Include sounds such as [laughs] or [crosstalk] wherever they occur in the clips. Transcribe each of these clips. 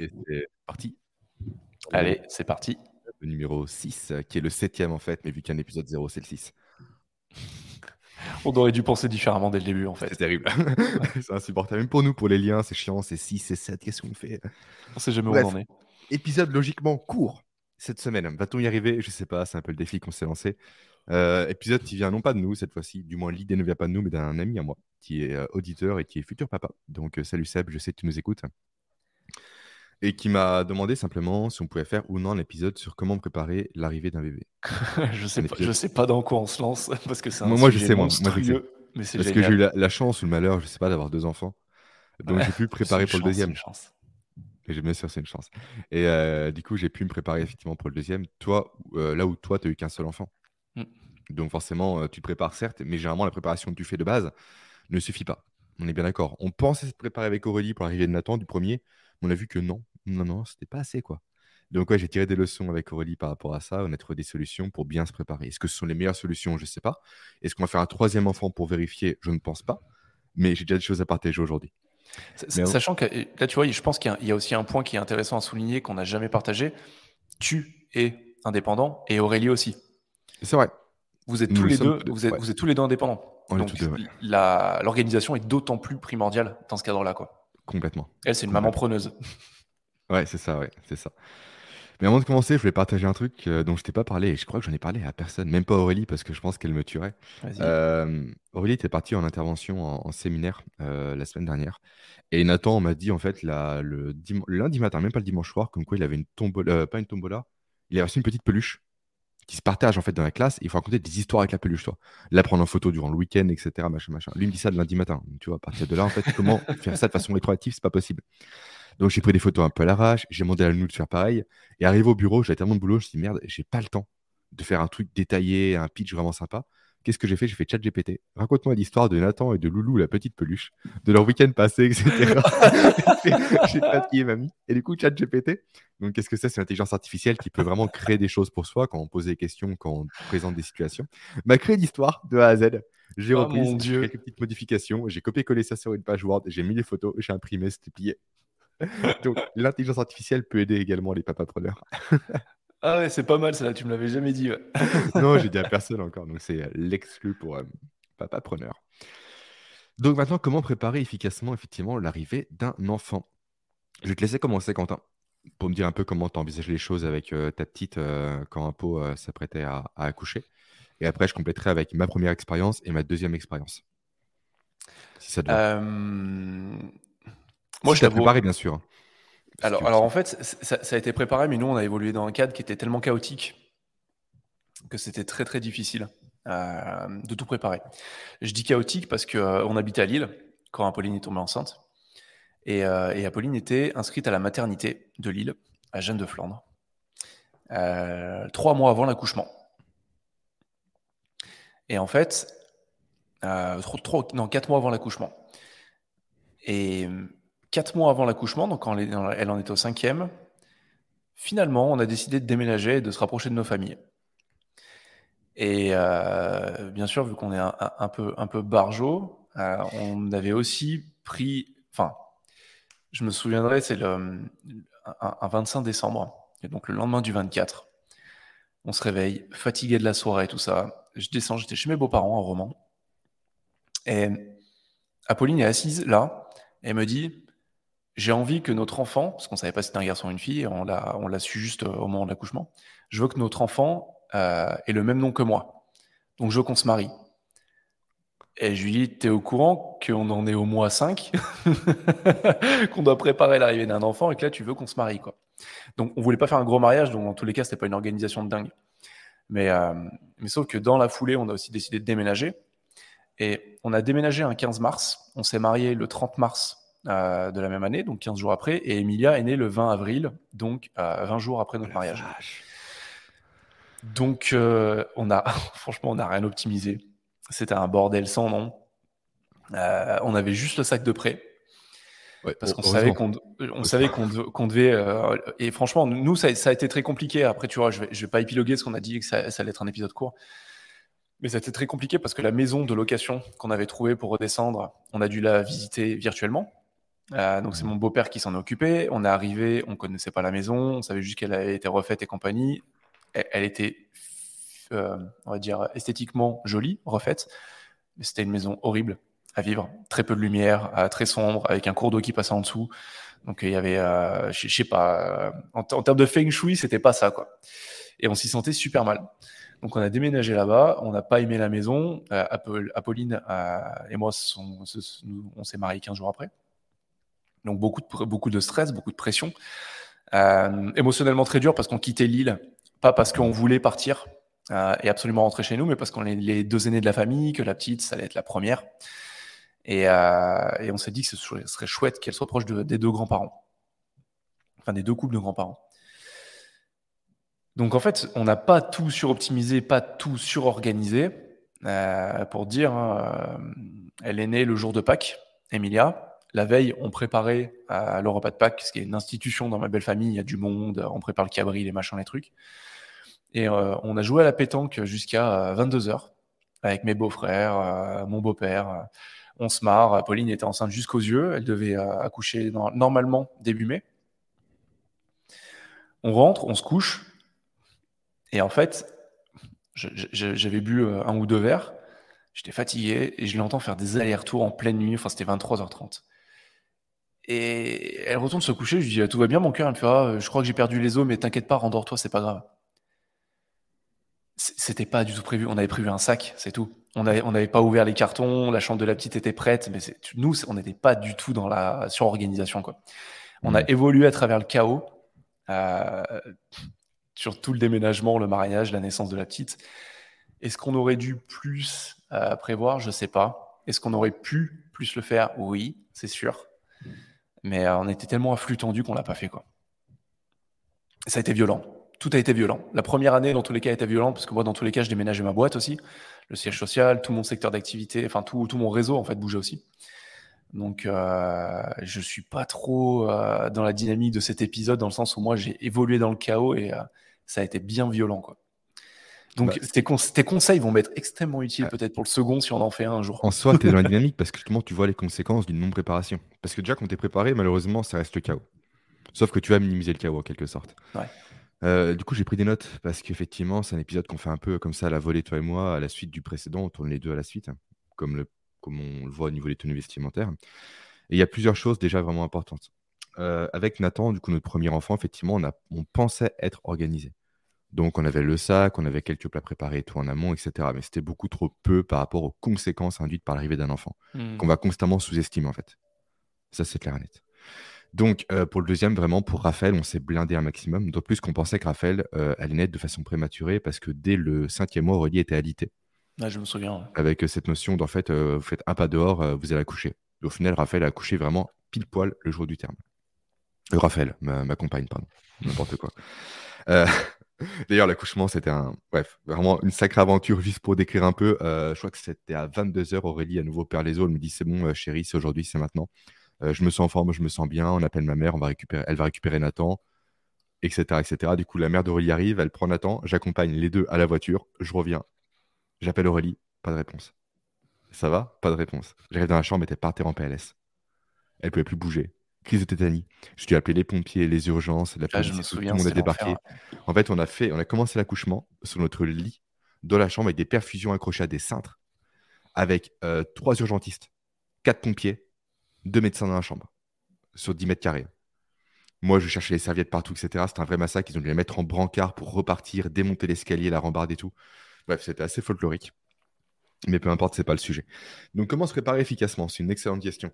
Et c'est parti. Allez, c'est parti. Le numéro 6, qui est le septième en fait, mais vu qu'un épisode 0, c'est le 6. [laughs] On aurait dû penser différemment dès le début en fait. C'est terrible. [laughs] c'est insupportable. Même pour nous, pour les liens, c'est chiant, c'est 6, c'est 7, qu'est-ce qu'on fait? On sait jamais où on en est. Épisode logiquement court cette semaine. Va-t-on y arriver? Je sais pas, c'est un peu le défi qu'on s'est lancé. Euh, épisode qui vient non pas de nous cette fois-ci, du moins l'idée ne vient pas de nous, mais d'un ami à moi qui est euh, auditeur et qui est futur papa. Donc euh, salut Seb, je sais que tu nous écoutes et qui m'a demandé simplement si on pouvait faire ou non un épisode sur comment préparer l'arrivée d'un bébé. [laughs] je sais pas, je sais pas dans quoi on se lance [laughs] parce que c'est un moi, moi je sais moi, moi je sais. Mais parce que j'ai eu la, chance ou le malheur, je sais pas, d'avoir deux enfants, donc j'ai pu préparer pour le deuxième. Chance. Et bien sûr, c'est une chance. Et euh, du coup, j'ai pu me préparer effectivement pour le deuxième. Toi, euh, là où toi, tu n'as eu qu'un seul enfant. Mm. Donc forcément, euh, tu te prépares certes, mais généralement, la préparation que tu fais de base ne suffit pas. On est bien d'accord. On pensait se préparer avec Aurélie pour l'arrivée de Nathan du premier, mais on a vu que non, non, non, c'était pas assez quoi. Donc ouais, j'ai tiré des leçons avec Aurélie par rapport à ça. On a trouvé des solutions pour bien se préparer. Est-ce que ce sont les meilleures solutions? Je ne sais pas. Est-ce qu'on va faire un troisième enfant pour vérifier? Je ne pense pas. Mais j'ai déjà des choses à partager aujourd'hui. Sachant que là, tu vois, je pense qu'il y, a aussi un point qui est intéressant à souligner qu'on n'a jamais partagé. Tu es indépendant et Aurélie aussi. C'est vrai. Vous êtes tous les deux, vous êtes, vous êtes tous les deux indépendants. Donc l'organisation est d'autant plus primordiale dans ce cadre-là, quoi. Complètement. Elle, c'est une maman preneuse. Ouais, c'est ça, ouais, c'est ça. Mais avant de commencer, je voulais partager un truc euh, dont je t'ai pas parlé, et je crois que j'en ai parlé à personne, même pas Aurélie, parce que je pense qu'elle me tuerait. Euh, Aurélie était partie en intervention en, séminaire euh, la semaine dernière, et Nathan m'a dit en fait le, lundi matin, même pas le dimanche soir, comme quoi il avait une tombola, pas une tombola, il avait reçu une petite peluche qui se partage en fait dans la classe. Il faut raconter des histoires avec la peluche, toi. La prendre en photo durant le week-end, etc. Machin, machin. Lui me dit ça le lundi matin. Tu vois, à partir de là, en fait, comment [laughs] faire ça de façon rétroactive, c'est pas possible. Donc j'ai pris des photos un peu à l'arrache, j'ai demandé à nous de faire pareil. Et arrivé au bureau, j'avais tellement de boulot, je me suis dit merde, j'ai pas le temps de faire un truc détaillé, un pitch vraiment sympa. Qu'est-ce que j'ai fait? J'ai fait chat GPT. Raconte-moi l'histoire de Nathan et de Loulou, la petite peluche, de leur week-end passé, etc. [laughs] [laughs] j'ai pas qui mamie. Et du coup, chat GPT. Donc, qu'est-ce que c'est? C'est l'intelligence artificielle qui peut vraiment créer des choses pour soi quand on pose des questions, quand on présente des situations. M'a créé l'histoire de A à Z. J'ai oh repris quelques petites modifications. J'ai copié-collé ça sur une page Word. J'ai mis les photos. J'ai imprimé, c'était plié. Donc, l'intelligence artificielle peut aider également les papapreneurs. [laughs] ah ouais, c'est pas mal, ça, tu me l'avais jamais dit. [laughs] non, j'ai dit à personne encore, donc c'est euh, l'exclu pour euh, papapreneur. Donc maintenant, comment préparer efficacement, effectivement, l'arrivée d'un enfant? Je vais te laisser commencer, Quentin, pour me dire un peu comment tu envisages les choses avec euh, ta petite quand un pot s'apprêtait à, accoucher. Et après, je compléterai avec ma première expérience et ma deuxième expérience. Si ça te va. Moi, je t'ai préparé, bien sûr. Alors, alors en fait, ça, a été préparé, mais nous, on a évolué dans un cadre qui était tellement chaotique que c'était très, très difficile euh, de tout préparer. Je dis chaotique parce qu'on euh, on habitait à Lille quand Apolline est tombée enceinte. Et, euh, et, Apolline était inscrite à la maternité de Lille, à Jeanne de Flandre, trois mois avant l'accouchement. Et en fait, non, quatre mois avant l'accouchement. Et Quatre mois avant l'accouchement, donc quand elle en était au cinquième, finalement, on a décidé de déménager et de se rapprocher de nos familles. Et euh, bien sûr, vu qu'on est un, peu, un peu barjot, euh, on avait aussi pris. Enfin, je me souviendrai, c'est le un, 25 décembre, et donc le lendemain du 24. On se réveille, fatigué de la soirée, tout ça. Je descends, j'étais chez mes beaux-parents en roman. Et Apolline est assise là, et me dit j'ai envie que notre enfant, parce qu'on savait pas si c'était un garçon ou une fille, on l'a, on l'a su juste euh, au moment de l'accouchement, je veux que notre enfant euh, ait le même nom que moi. Donc je veux qu'on se marie. Et je lui dis, t'es au courant qu'on en est au mois 5, [laughs] qu'on doit préparer l'arrivée d'un enfant et que là tu veux qu'on se marie, quoi. Donc on voulait pas faire un gros mariage, donc en tous les cas c'était pas une organisation de dingue. Mais, euh, mais sauf que dans la foulée, on a aussi décidé de déménager. Et on a déménagé un 15 mars, on s'est marié le 30 mars euh, de la même année, donc 15 jours après, et Emilia est née le 20 avril, donc 20 euh, jours après notre mariage. Donc, euh, on a, [laughs] franchement, on n'a rien optimisé. C'était un bordel sans nom. on avait juste le sac de prêt. parce qu'on savait qu'on on savait qu'on devait et franchement nous ça, a été très compliqué après tu vois je vais, je vais pas épiloguer ce qu'on a dit que ça, ça allait être un épisode court mais ça a été très compliqué parce que la maison de location qu'on avait trouvée pour redescendre on a dû la visiter virtuellement Euh, donc c'est mon beau-père qui s'en occupait. On est arrivé, on connaissait pas la maison, on savait juste qu'elle avait été refaite et compagnie. Elle, était, euh, on va dire, esthétiquement jolie, refaite, mais c'était une maison horrible à vivre, très peu de lumière, euh, très sombre, avec un cours d'eau qui passait en dessous. Donc il y avait, je sais pas, en, en, termes de feng shui, c'était pas ça quoi. Et on s'y sentait super mal. Donc on a déménagé là-bas, on n'a pas aimé la maison. Euh, Apolline euh, et moi, on s'est mariés 15 jours après. Donc beaucoup de, beaucoup de stress, beaucoup de pression. Euh, émotionnellement très dur parce qu'on quittait l'île, pas parce qu'on voulait partir et absolument rentrer chez nous, mais parce qu'on est les deux aînés de la famille, que la petite, ça allait être la première. Et, on s'est dit que ce serait chouette qu'elle soit proche des deux grands-parents. Enfin, des deux couples de grands-parents. Donc en fait, on n'a pas tout suroptimisé, pas tout surorganisé. Euh, pour dire, hein, euh, elle est née le jour de Pâques, Emilia. La veille, on préparait à le repas de Pâques, ce qui est une institution dans ma belle famille. Il y a du monde, on prépare le cabri, les machins, les trucs. Et euh, on a joué à la pétanque jusqu'à 22h avec mes beaux-frères, mon beau-père. on se marre. Pauline était enceinte jusqu'aux yeux. Elle devait accoucher normalement début mai. On rentre, on se couche. Et en fait, j'avais bu euh, un ou deux verres, j'étais fatigué et je l'entends faire des allers-retours en pleine nuit, enfin c'était 23h30. Et elle retourne se coucher, je lui dis tout va bien mon cœur, elle me fait ah, je crois que j'ai perdu les os mais t'inquiète pas, rendors-toi, c'est pas grave. C'était pas du tout prévu, on avait prévu un sac, c'est tout. On n'avait on pas ouvert les cartons, la chambre de la petite était prête, mais nous on n'était pas du tout dans la surorganisation quoi. On a mmh. évolué à travers le chaos. Euh, sur tout le déménagement, le mariage, la naissance de la petite. Est-ce qu'on aurait dû plus euh, prévoir? Je ne sais pas. Est-ce qu'on aurait pu plus le faire? Oui, c'est sûr. Mais euh, on était tellement à flux tendu qu'on l'a pas fait. Quoi. Ça a été violent. Tout a été violent. La première année, dans tous les cas, a été violente parce que moi, dans tous les cas, je déménageais ma boîte aussi, le siège social, tout mon secteur d'activité, enfin tout, mon réseau en fait bougeait aussi. Donc, euh, je suis pas trop euh, dans la dynamique de cet épisode, dans le sens où moi, j'ai évolué dans le chaos et, ça a été bien violent. Quoi. Donc bah, tes, conseils vont m'être extrêmement utiles peut-être pour le second si on en fait un, un jour. En soi, tu es dans la [laughs] dynamique parce que justement, tu vois les conséquences d'une non-préparation. Parce que déjà, quand tu es préparé, malheureusement, ça reste le chaos. Sauf que tu vas minimiser le chaos en quelque sorte. Euh, du coup, j'ai pris des notes parce qu'effectivement, c'est un épisode qu'on fait un peu comme ça à la volée, toi et moi, à la suite du précédent. On tourne les deux à la suite, hein, comme, le, comme on le voit au niveau des tenues vestimentaires. Et il y a plusieurs choses déjà vraiment importantes. Euh, avec Nathan, du coup, notre premier enfant, effectivement, on, a, on pensait être organisé. Donc, on avait le sac, on avait quelques plats préparés tout en amont, etc. Mais c'était beaucoup trop peu par rapport aux conséquences induites par l'arrivée d'un enfant, mmh. qu'on va constamment sous-estimer, en fait. Ça, c'est clair et net. Donc, euh, pour le deuxième, vraiment, pour Raphaël, on s'est blindé un maximum. D'autant plus qu'on pensait que Raphaël euh, allait naître de façon prématurée parce que dès le cinquième mois, Aurélie était alité. Ah, je me souviens. Avec euh, cette notion d'en fait, vous faites un pas dehors, vous allez accoucher. au final, Raphaël a accouché vraiment pile poil le jour du terme. Raphaël, ma, ma compagne, pardon. N'importe quoi. D'ailleurs, l'accouchement, c'était un. Bref, vraiment une sacrée aventure, juste pour décrire un peu. Euh, je crois que c'était à 22h, Aurélie à nouveau perd les os. Elle me dit C'est bon, euh, chérie, c'est aujourd'hui, c'est maintenant. Euh, je me sens en forme, je me sens bien. On appelle ma mère, on va récupérer, elle va récupérer Nathan, etc. etc. Du coup, la mère d'Aurélie arrive, elle prend Nathan, j'accompagne les deux à la voiture, je reviens. J'appelle Aurélie, pas de réponse. Ça va? Pas de réponse. J'arrive dans la chambre, elle était par terre en PLS. Elle pouvait plus bouger crise de tétanie. Je dû appeler les pompiers, les urgences, la ah, police, tout le monde a débarqué. En fait, on a fait, on a commencé l'accouchement sur notre lit dans la chambre avec des perfusions accrochées à des cintres, avec euh, trois urgentistes, quatre pompiers, deux médecins dans la chambre, sur 10 mètres carrés. Moi, je cherchais les serviettes partout, etc. C'était un vrai massacre. Ils ont dû les mettre en brancard pour repartir, démonter l'escalier, la rambarde et tout. Bref, c'était assez folklorique. Mais peu importe, c'est pas le sujet. Donc, comment se préparer efficacement? C'est une excellente question.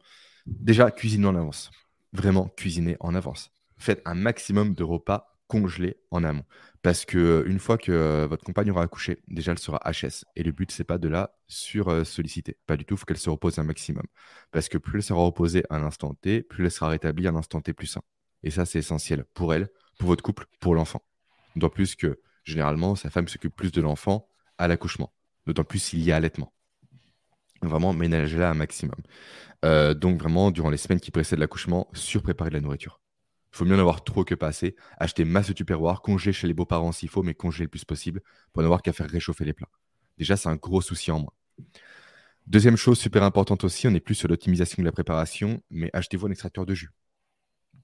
Déjà, cuisiner en avance vraiment cuisiner en avance. Faites un maximum de repas congelés en amont. Parce que euh, une fois que euh, votre compagne aura accouché, déjà elle sera HS. Et le but, c'est pas de la sur-solliciter. Pas du tout, il faut qu'elle se repose un maximum. Parce que plus elle sera reposée à l'instant T, plus elle sera rétablie à un instant T plus sain. Et ça, c'est essentiel pour elle, pour votre couple, pour l'enfant. D'autant plus que généralement, sa femme s'occupe plus de l'enfant à l'accouchement. D'autant plus s'il y a allaitement. Vraiment, ménagez-la un maximum. Euh, donc vraiment, durant les semaines qui précèdent l'accouchement, surpréparer de la nourriture. Il faut mieux en avoir trop que pas assez. Acheter masse de tupperware, congeler chez les beaux-parents s'il faut, mais congeler le plus possible pour n'avoir qu'à faire réchauffer les plats. Déjà, c'est un gros souci en moins. Deuxième chose super importante aussi, on n'est plus sur l'optimisation de la préparation, mais achetez-vous un extracteur de jus.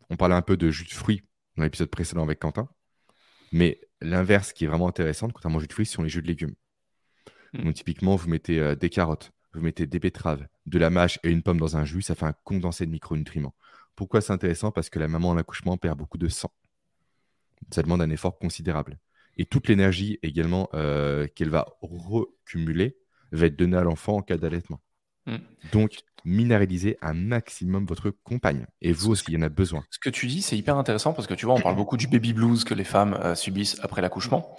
On parlait un peu de jus de fruits dans l'épisode précédent avec Quentin, mais l'inverse qui est vraiment intéressant, contrairement au jus de fruits, sont les jus de légumes. Hmm. Donc typiquement, vous mettez euh, des carottes, vous mettez des betteraves, de la mâche et une pomme dans un jus, ça fait un condensé de micronutriments. Pourquoi c'est intéressant? Parce que la maman en accouchement perd beaucoup de sang. Ça demande un effort considérable. Et toute l'énergie également euh, qu'elle va recumuler va être donnée à l'enfant en cas d'allaitement. Hmm. Donc, minéraliser un maximum votre compagne. Et vous aussi, il y en a besoin. Ce que tu dis, c'est hyper intéressant parce que tu vois, on parle beaucoup du baby blues que les femmes euh, subissent après l'accouchement.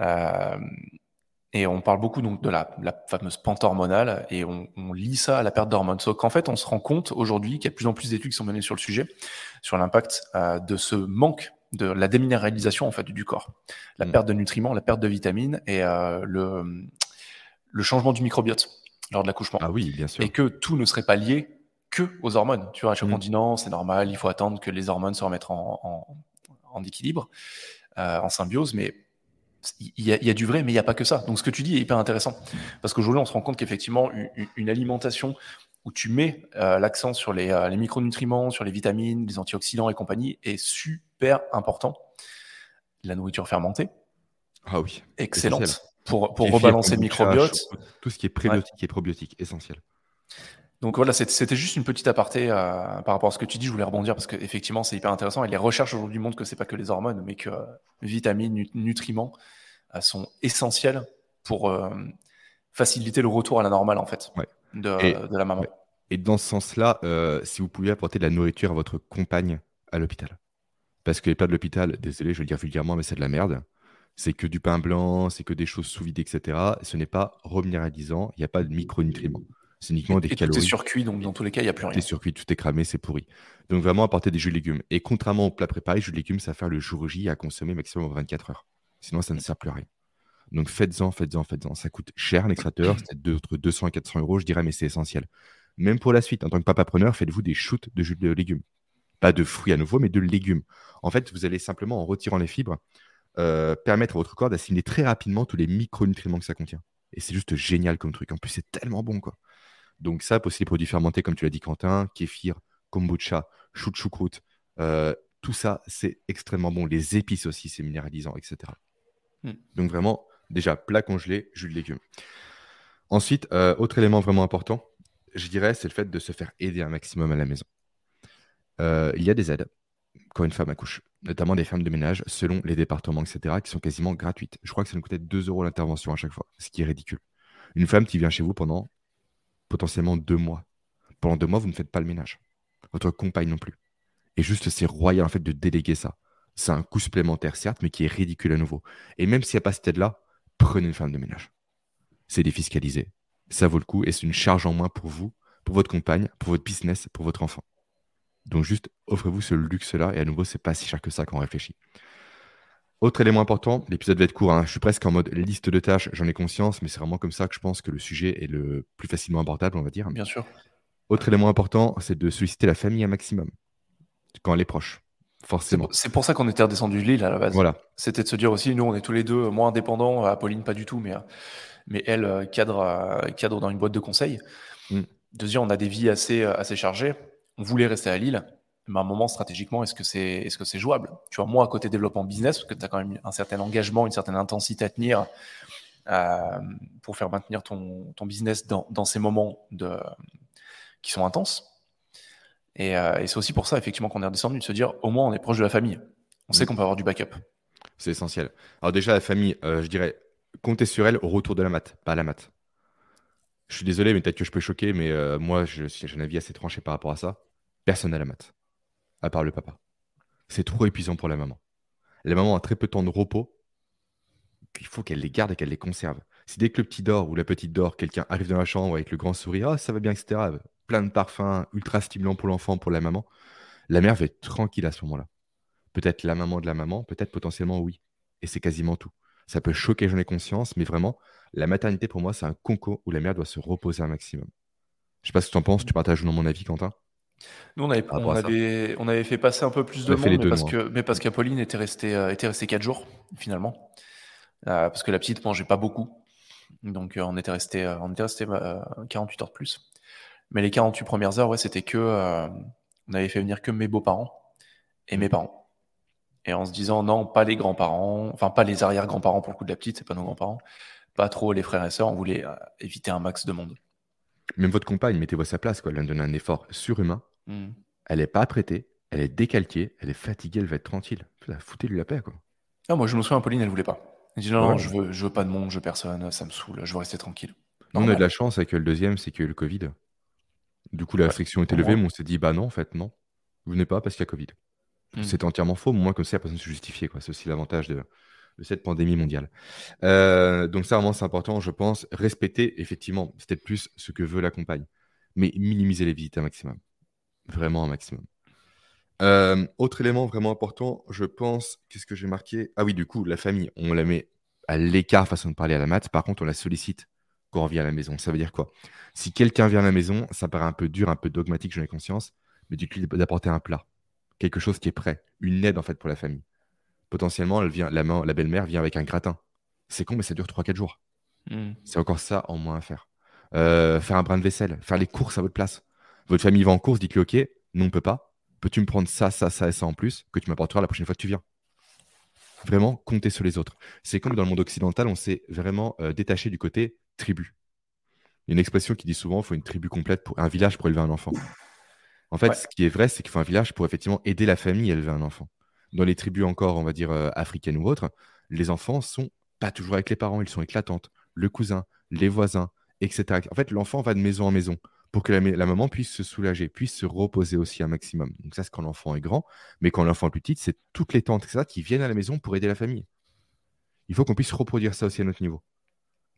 Euh, et on parle beaucoup donc de la, fameuse pente hormonale et on, lit ça à la perte d'hormones. Sauf qu'en fait, on se rend compte aujourd'hui qu'il y a de plus en plus d'études qui sont menées sur le sujet, sur l'impact de ce manque de la déminéralisation en fait du corps, la mm. perte de nutriments, la perte de vitamines et euh, le, le changement du microbiote lors de l'accouchement. Ah oui, bien sûr. Et que tout ne serait pas lié que aux hormones. Tu vois, à chaque mm. c'est normal, il faut attendre que les hormones se remettent en, en, équilibre, euh, en symbiose, mais il y, a, du vrai, mais il n'y a pas que ça. Donc ce que tu dis est hyper intéressant, parce qu'aujourd'hui on se rend compte qu'effectivement une, alimentation où tu mets euh, l'accent sur les, les, micronutriments, sur les vitamines, les antioxydants et compagnie est super important. La nourriture fermentée. Ah oui. Excellente. Pour, pour rebalancer le microbiote. Tout ce qui est prébiotique et probiotique, essentiel. Donc voilà, c'était juste une petite aparté euh, par rapport à ce que tu dis. Je voulais rebondir parce qu'effectivement, c'est hyper intéressant. Et les recherches aujourd'hui montrent que c'est pas que les hormones, mais que vitamines, nutriments euh, sont essentiels pour euh, faciliter le retour à la normale, en fait, de, la maman. Et dans ce sens-là, si vous pouviez apporter de la nourriture à votre compagne à l'hôpital, parce que les plats de l'hôpital, désolé, je vais le dire vulgairement, mais c'est de la merde. C'est que du pain blanc, c'est que des choses sous vide, etc. Ce n'est pas reminéralisant, il n'y a pas de micronutriments. C'est uniquement des calories. Tout est surcuit, donc dans tous les cas, il n'y a plus rien. Tout est surcuit, tout est cramé, c'est pourri. Donc vraiment apporter des jus de légumes. Et contrairement aux plats préparés, jus de légumes, ça fait le jour J à consommer maximum 24 heures. Sinon, ça ne sert plus à rien. Donc faites-en, faites-en, faites-en. Ça coûte cher un extracteur, [clears throat] c'est entre 200 et 400 euros, je dirais, mais c'est essentiel. Même pour la suite, en tant que papa preneur, faites-vous des shoots de jus de légumes. Pas de fruits à nouveau, mais de légumes. En fait, vous allez simplement, en retirant les fibres, euh, permettre à votre corps d'assimiler très rapidement tous les micronutriments que ça contient. Et c'est juste génial comme truc. En plus, c'est tellement bon, quoi. Donc ça, aussi les produits fermentés, comme tu l'as dit, Quentin, kéfir, kombucha, chou choucroute, euh, tout ça, c'est extrêmement bon. Les épices aussi, c'est minéralisant, etc. Hmm. Donc vraiment, déjà, plat congelé, jus de légumes. Ensuite, euh, autre élément vraiment important, je dirais, c'est le fait de se faire aider un maximum à la maison. Euh, il y a des aides quand une femme accouche, notamment des fermes de ménage, selon les départements, etc., qui sont quasiment gratuites. Je crois que ça nous coûtait 2 euros l'intervention à chaque fois, ce qui est ridicule. Une femme qui vient chez vous pendant potentiellement deux mois. Pendant deux mois, vous ne faites pas le ménage. Votre compagne non plus. Et juste, c'est royal en fait de déléguer ça. C'est un coût supplémentaire, certes, mais qui est ridicule à nouveau. Et même s'il n'y a pas cette aide-là, prenez une femme de ménage. C'est défiscalisé. Ça vaut le coup et c'est une charge en moins pour vous, pour votre compagne, pour votre business, pour votre enfant. Donc juste offrez-vous ce luxe-là et à nouveau, c'est pas si cher que ça quand on réfléchit. Autre élément important, l'épisode va être court, hein. je suis presque en mode liste de tâches, j'en ai conscience, mais c'est vraiment comme ça que je pense que le sujet est le plus facilement abordable, on va dire. Bien sûr. Autre élément important, c'est de solliciter la famille un maximum quand elle est proche. Forcément. C'est pour ça qu'on était redescendu de l'île à la base. Voilà. C'était de se dire aussi, nous, on est tous les deux moins indépendants. Apolline, pas du tout, mais, mais elle euh, cadre, euh, cadre dans une boîte de conseil. Mm. De se dire, on a des vies assez, euh, assez chargées on voulait rester à Lille, mais à un moment, stratégiquement, est-ce que c'est est -ce c'est jouable? Tu vois, moi, à côté développement business, parce que tu as quand même un certain engagement, une certaine intensité à tenir euh, pour faire maintenir ton, ton business dans, dans, ces moments de, qui sont intenses. Et, euh, et c'est aussi pour ça, effectivement, qu'on est redescendu, de se dire, au moins, on est proche de la famille. On sait mm. qu'on peut avoir du backup. C'est essentiel. Alors déjà, la famille, euh, je dirais, comptez sur elle au retour de la mat, pas à la mat. Je suis désolé, mais peut-être que je peux choquer, mais moi, j'ai un avis assez tranché par rapport à ça personne à la mat, à part le papa. C'est trop épuisant pour la maman. La maman a très peu de temps de repos. Il faut qu'elle les garde et qu'elle les conserve. Si dès que le petit dort ou la petite dort, quelqu'un arrive dans la chambre avec le grand sourire, ah, ça va bien, etc., plein de parfums, ultra stimulant pour l'enfant, pour la maman, la mère va être tranquille à ce moment-là. Peut-être la maman de la maman, peut-être potentiellement oui. Et c'est quasiment tout. Ça peut choquer, j'en ai conscience, mais vraiment, la maternité pour moi, c'est un concours où la mère doit se reposer un maximum. Je sais pas ce que tu en penses, tu partages dans mon avis, Quentin? Nous, on avait, on avait, fait passer un peu plus de monde, mais parce, que, mais parce qu'Apolline était restée, euh, était restée 4 jours, finalement. Euh, parce que la petite mangeait pas beaucoup. Donc on était resté, on était resté 48 heures de plus. Mais les 48 premières heures, ouais, c'était que on avait fait venir que mes beaux-parents et mes parents. Et en se disant non, pas les grands-parents, enfin pas les arrière-grands-parents pour le coup de la petite, c'est pas nos grands-parents, pas trop les frères et sœurs, on voulait éviter un max de monde. Même votre compagne, mettez-vous à sa place, quoi. Elle vient de donner un effort surhumain. Hmm. Elle n'est pas apprêtée, elle est décalquée, elle est fatiguée, elle va être tranquille. Foutez-lui la paix, quoi. Ah, moi, je me souviens, Pauline, elle voulait pas. Elle dit non, non, je veux, je veux pas de monde, je veux personne, ça me saoule, je veux rester tranquille. on a de la chance avec le deuxième, c'est qu'il y a eu le Covid. Du coup, la restriction était levée, mais on s'est dit, bah non, en fait, non. Vous venez pas parce qu'il y a Covid. Hmm. C'est entièrement faux, mais moins comme ça, la personne se justifier. C'est aussi l'avantage de, cette pandémie mondiale. Euh, donc ça, vraiment, c'est important, je pense. Respecter, effectivement, peut-être plus ce que veut la compagne, mais minimiser les visites un maximum. Vraiment un maximum. Euh, autre élément vraiment important, je pense, qu'est-ce que j'ai marqué? Ah oui, du coup, la famille, on la met à l'écart façon de parler à la maths. Par contre, on la sollicite quand on revient à la maison. Ça veut dire quoi? Si quelqu'un vient à la maison, ça paraît un peu dur, un peu dogmatique, j'en ai conscience, mais du coup, d'apporter un plat, quelque chose qui est prêt, une aide en fait pour la famille potentiellement, elle vient, la, la belle-mère vient avec un gratin. C'est con, mais ça dure 3-4 jours. Hmm. C'est encore ça en moins à faire. Euh, faire un brin de vaisselle, faire les courses à votre place. Votre famille va en course, dites-lui OK, non, on peut pas. Peux-tu me prendre ça, ça, ça et ça en plus que tu m'apporteras la prochaine fois que tu viens? Vraiment, compter sur les autres. C'est comme dans le monde occidental, on s'est vraiment euh, détaché du côté tribu. Il y a une expression qui dit souvent il faut une tribu complète pour un village pour élever un enfant. En fait, ce qui est vrai, c'est qu'il faut un village pour effectivement aider la famille à élever un enfant dans les tribus encore, on va dire, euh, africaines ou autres, les enfants sont pas toujours avec les parents, ils sont avec la tante, le cousin, les voisins, etc. En fait, l'enfant va de maison en maison pour que la, maman puisse se soulager, puisse se reposer aussi un maximum. Donc ça, c'est quand l'enfant est grand, mais quand l'enfant est plus petit, c'est toutes les tantes, qui viennent à la maison pour aider la famille. Il faut qu'on puisse reproduire ça aussi à notre niveau.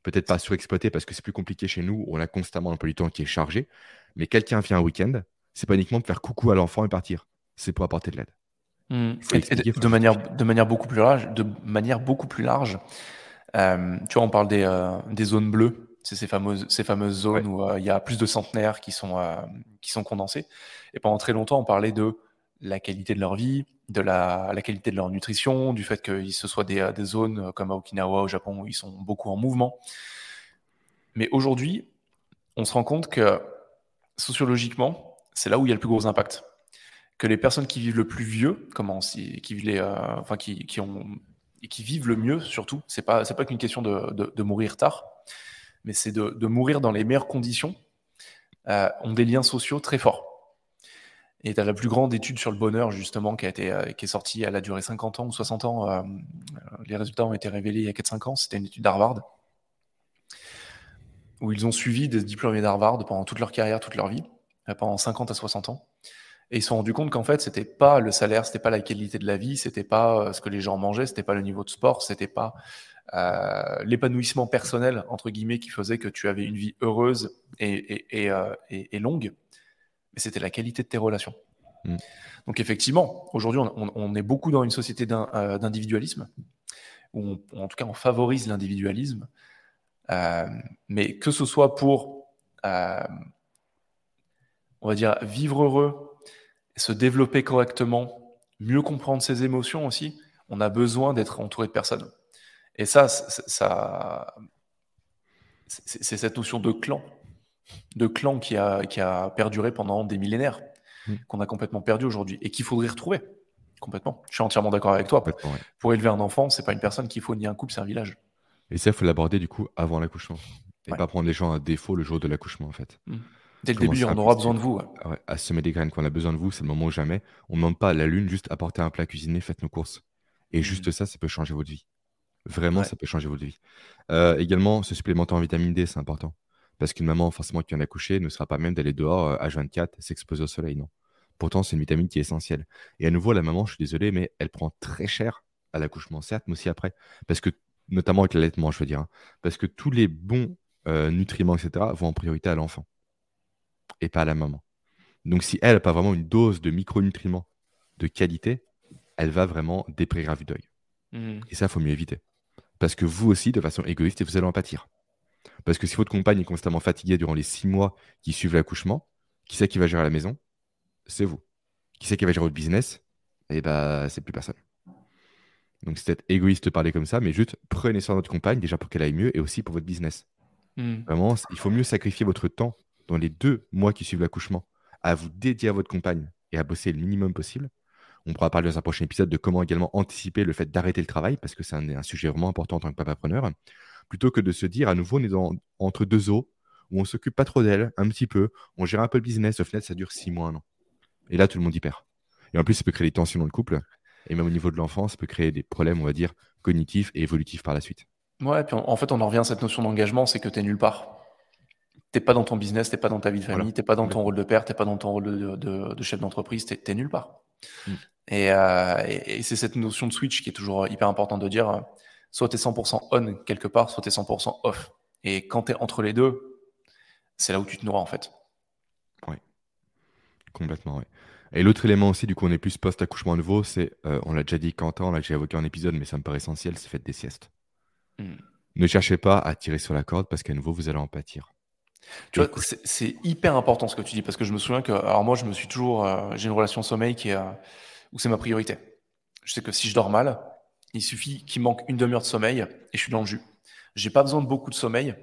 Peut-être pas surexploiter parce que c'est plus compliqué chez nous, on a constamment un peu du temps qui est chargé, mais quelqu'un vient un week-end, c'est pas uniquement de faire coucou à l'enfant et partir, c'est pour apporter de l'aide. Mmh. de, manière, de manière beaucoup plus large, de manière beaucoup plus large. Euh, tu vois, on parle des, euh, des zones bleues, c'est ces fameuses, ces fameuses zones où euh, il y a plus de centenaires qui sont, qui sont condensés. Et pendant très longtemps, on parlait de la qualité de leur vie, de la, la qualité de leur nutrition, du fait que ce soit des, des zones comme à Okinawa, au Japon, où ils sont beaucoup en mouvement. Mais aujourd'hui, on se rend compte que sociologiquement, c'est là où il y a le plus gros impact que les personnes qui vivent le plus vieux, comment, qui, vivent les, euh, enfin, qui, ont, et qui vivent le mieux surtout, c'est pas, pas qu'une question de, mourir tard, mais c'est de, de, mourir dans les meilleures conditions, euh, ont des liens sociaux très forts. Et tu as la plus grande étude sur le bonheur, justement, qui, a été, euh, qui est sortie, elle a duré 50 ans ou 60 ans. les résultats ont été révélés il y a 4-5 ans. C'était une étude d'Harvard, où ils ont suivi des diplômés d'Harvard pendant toute leur carrière, toute leur vie, pendant 50 à 60 ans. Et ils se sont rendus compte qu'en fait, c'était pas le salaire, c'était pas la qualité de la vie, c'était pas euh, ce que les gens mangeaient, c'était pas le niveau de sport, c'était pas euh, l'épanouissement personnel entre guillemets qui faisait que tu avais une vie heureuse et, et, et, euh, et longue, mais c'était la qualité de tes relations. Mm. Donc effectivement, aujourd'hui, on, on, est beaucoup dans une société euh, d'individualisme, où en tout cas on favorise l'individualisme, mais que ce soit pour, on va dire, vivre heureux se développer correctement, mieux comprendre ses émotions aussi, on a besoin d'être entouré de personnes. Et ça, ça c'est cette notion de clan, de clan qui a, qui a perduré pendant des millénaires, mm. qu'on a complètement perdu aujourd'hui et qu'il faudrait retrouver complètement. Je suis entièrement d'accord avec toi. Pour élever un enfant, c'est pas une personne qu'il faut ni un couple, c'est un village. Et ça, il faut l'aborder du coup avant l'accouchement. Et pas prendre les gens à défaut le jour de l'accouchement en fait. Mm. Dès le début, on aura besoin de vous. à semer des graines, quand on a besoin de vous, c'est le moment ou jamais. On ne demande pas à la lune, juste apporter un plat cuisiné, faites nos courses. Et mmh. juste ça, ça peut changer votre vie. Vraiment, ça peut changer votre vie. Euh, également, se supplémenter en vitamine D, c'est important. Parce qu'une maman, forcément, qui vient d'accoucher, ne sera pas même d'aller dehors à euh, 24 s'exposer au soleil, non. Pourtant, c'est une vitamine qui est essentielle. Et à nouveau, la maman, je suis désolé, mais elle prend très cher à l'accouchement, certes, mais aussi après. Parce que, notamment avec l'allaitement, je veux dire. Hein. parce que tous les bons euh, nutriments, etc., vont en priorité à l'enfant et pas à la maman. Donc si elle n'a pas vraiment une dose de micronutriments de qualité, elle va vraiment déprérir à vue d'œil. Hmm. Et ça, il faut mieux éviter. Parce que vous aussi, de façon égoïste, vous allez en pâtir. Parce que si votre compagne est constamment fatiguée durant les six mois qui suivent l'accouchement, qui c'est qui va gérer la maison? C'est vous. Qui c'est qui va gérer votre business? Eh bien, c'est plus personne. Donc c'est peut-être égoïste de parler comme ça, mais juste prenez soin de votre compagne, déjà pour qu'elle aille mieux et aussi pour votre business. Hmm. Vraiment, il faut mieux sacrifier votre temps dans les deux mois qui suivent l'accouchement à vous dédier à votre compagne et à bosser le minimum possible. On pourra parler dans un prochain épisode de comment également anticiper le fait d'arrêter le travail, parce que c'est un, sujet vraiment important en tant que papa-preneur, plutôt que de se dire à nouveau, on est entre deux eaux, où on s'occupe pas trop d'elle, un petit peu, on gère un peu le business, au final, ça dure six mois, un an. Et là, tout le monde y perd. Et en plus, ça peut créer des tensions dans le couple, et même au niveau de l'enfant, ça peut créer des problèmes, on va dire, cognitifs et évolutifs par la suite. Ouais, puis en fait, on en revient à cette notion d'engagement, c'est que tu es nulle part. T'es pas dans ton business, t'es pas dans ta vie de famille, t'es pas dans ton rôle de père, t'es pas dans ton rôle de, chef d'entreprise, t'es es nulle part. Mm. Euh, et, c'est cette notion de switch qui est toujours hyper importante de dire, euh, soit t'es 100% on quelque part, soit t'es 100% off. Et quand t'es entre les deux, c'est là où tu te nourris en fait. Oui, complètement, oui. Et l'autre élément aussi, du coup, on est plus post-accouchement nouveau, c'est, euh, on l'a déjà dit Quentin, on l'a déjà évoqué en épisode, mais ça me paraît essentiel, c'est faites des siestes. Mm. Ne cherchez pas à tirer sur la corde parce qu'à nouveau, vous allez en pâtir. Tu vois, c'est hyper important ce que tu dis parce que je me souviens que, alors moi, je me suis toujours, euh, j'ai une relation sommeil qui est, euh, où c'est ma priorité. Je sais que si je dors mal, il suffit qu'il manque une demi-heure de sommeil et je suis dans le jus. J'ai pas besoin de beaucoup de sommeil,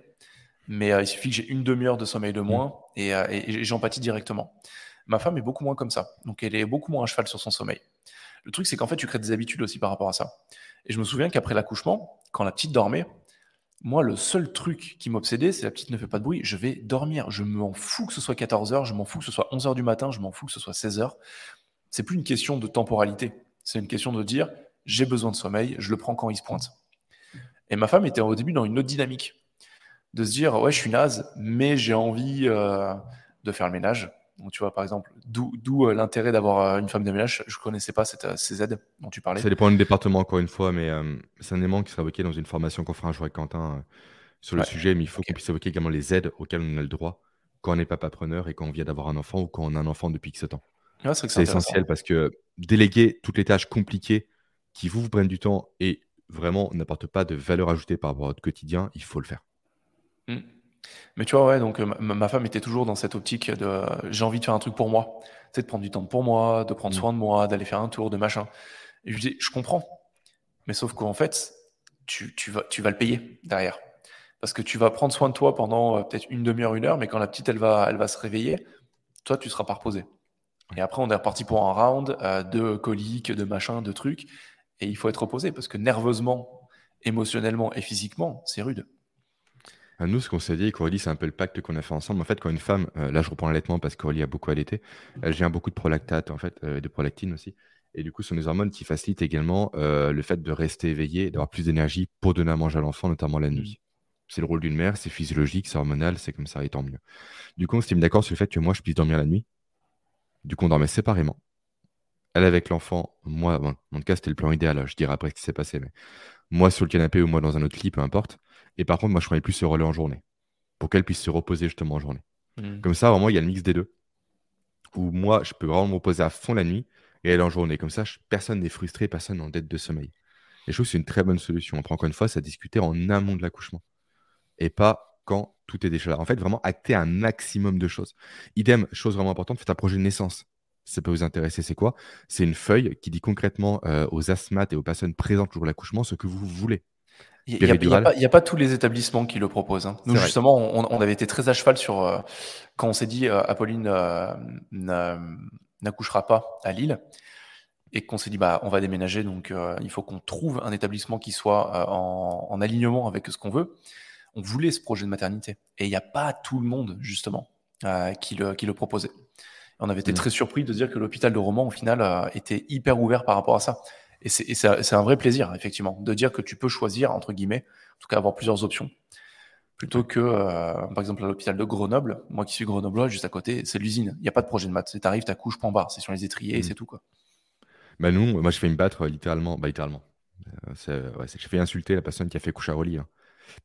mais il suffit que j'ai une demi-heure de sommeil de moins mmh. et, et j'empathie directement. Ma femme est beaucoup moins comme ça. Donc, elle est beaucoup moins à cheval sur son sommeil. Le truc, c'est qu'en fait, tu crées des habitudes aussi par rapport à ça. Et je me souviens qu'après l'accouchement, quand la petite dormait, moi, le seul truc qui m'obsédait, c'est la petite ne fait pas de bruit, je vais dormir. Je m'en fous que ce soit 14h, je m'en fous que ce soit 11h du matin, je m'en fous que ce soit 16h. C'est plus une question de temporalité. C'est une question de dire, j'ai besoin de sommeil, je le prends quand il se pointe. Et ma femme était au début dans une autre dynamique. De se dire, ouais, je suis naze, mais j'ai envie euh, de faire le ménage. Donc, tu vois, par exemple, d'où euh, l'intérêt d'avoir euh, une femme de ménage. Je ne connaissais pas cette, euh, ces aides dont tu parlais. Ça dépend du département, encore une fois, mais c'est un élément qui sera évoqué dans une formation qu'on fera un jour avec Quentin sur le sujet. Mais il faut qu'on puisse évoquer également les aides auxquelles on a le droit quand on n'est pas preneur et quand on vient d'avoir un enfant ou quand on a un enfant depuis X temps. c'est essentiel parce que déléguer toutes les tâches compliquées qui vous, vous prennent du temps et vraiment n'apportent pas de valeur ajoutée par rapport à votre quotidien, il faut le faire. Mmh. Mais tu vois, ouais, donc euh, ma, femme était toujours dans cette optique de j'ai envie de faire un truc pour moi. Tu de prendre du temps pour moi, de prendre mmh. soin de moi, d'aller faire un tour, de machin. Et je lui dis, je comprends. Mais sauf qu'en fait, tu, tu, vas, tu vas le payer derrière. Parce que tu vas prendre soin de toi pendant euh, peut-être une demi-heure, une heure, mais quand la petite, elle va, elle va se réveiller, toi, tu seras pas reposé. Et après, on est reparti pour un round euh, de coliques, de machin, de trucs. Et il faut être reposé parce que nerveusement, émotionnellement et physiquement, c'est rude. Nous, ce qu'on s'est dit, Coralie, c'est un peu le pacte qu'on a fait ensemble. En fait, quand une femme, euh, là je reprends l'allaitement parce que Coralie a beaucoup allaité, elle gère beaucoup de prolactate, en fait, euh, de prolactine aussi. Et du coup, ce sont des hormones qui facilitent également euh, le fait de rester éveillé, d'avoir plus d'énergie pour donner à manger à l'enfant, notamment la nuit. C'est le rôle d'une mère, c'est physiologique, c'est hormonal, c'est comme ça, et tant mieux. Du coup, on s'est mis d'accord sur le fait que moi, je puisse dormir la nuit. Du coup, on dormait séparément. Elle avec l'enfant, moi, bon, en tout cas, c'était le plan idéal. Je dirais après ce qui s'est passé, mais moi sur le canapé ou moi dans un autre lit, peu importe. Et par contre, moi, je prenais plus ce relais en journée pour qu'elle puisse se reposer justement en journée. Hmm. Comme ça, vraiment, il y a le mix des deux. Où moi, je peux vraiment me reposer à fond la nuit et elle en journée. Comme ça, personne n'est frustré, personne en dette de sommeil. Et je trouve que c'est une très bonne solution. On prend encore une fois, ça discuter en amont de l'accouchement et pas quand tout est déjà là. En fait, vraiment acter un maximum de choses. Idem, chose vraiment importante, faites un projet de naissance. ça peut vous intéresser, c'est quoi? C'est une feuille qui dit concrètement euh, aux asthmates et aux personnes présentes pour l'accouchement ce que vous voulez. Il n'y a, pas tous les établissements qui le proposent. Hein. Nous, justement, on, avait été très à cheval sur euh, quand on s'est dit euh, Apolline euh, n'accouchera pas à Lille et qu'on s'est dit bah on va déménager, donc il faut qu'on trouve un établissement qui soit en, alignement avec ce qu'on veut. On voulait ce projet de maternité et il n'y a pas tout le monde justement qui le, qui le proposait. On avait été mmh. très surpris de dire que l'hôpital de Romans, au final, était hyper ouvert par rapport à ça. Et c'est un vrai plaisir, effectivement, de dire que tu peux choisir, entre guillemets, en tout cas avoir plusieurs options, plutôt que, euh, par exemple, à l'hôpital de Grenoble, moi qui suis grenoblois, juste à côté, c'est l'usine. Il n'y a pas de projet de maths. Tu arrives, tu couche, point barre. C'est sur les étriers et mmh. c'est tout. Quoi. Bah nous, moi, je fais me battre euh, littéralement. Bah, littéralement. Euh, ouais, je fais insulter la personne qui a fait couche à Aurélie. Hein.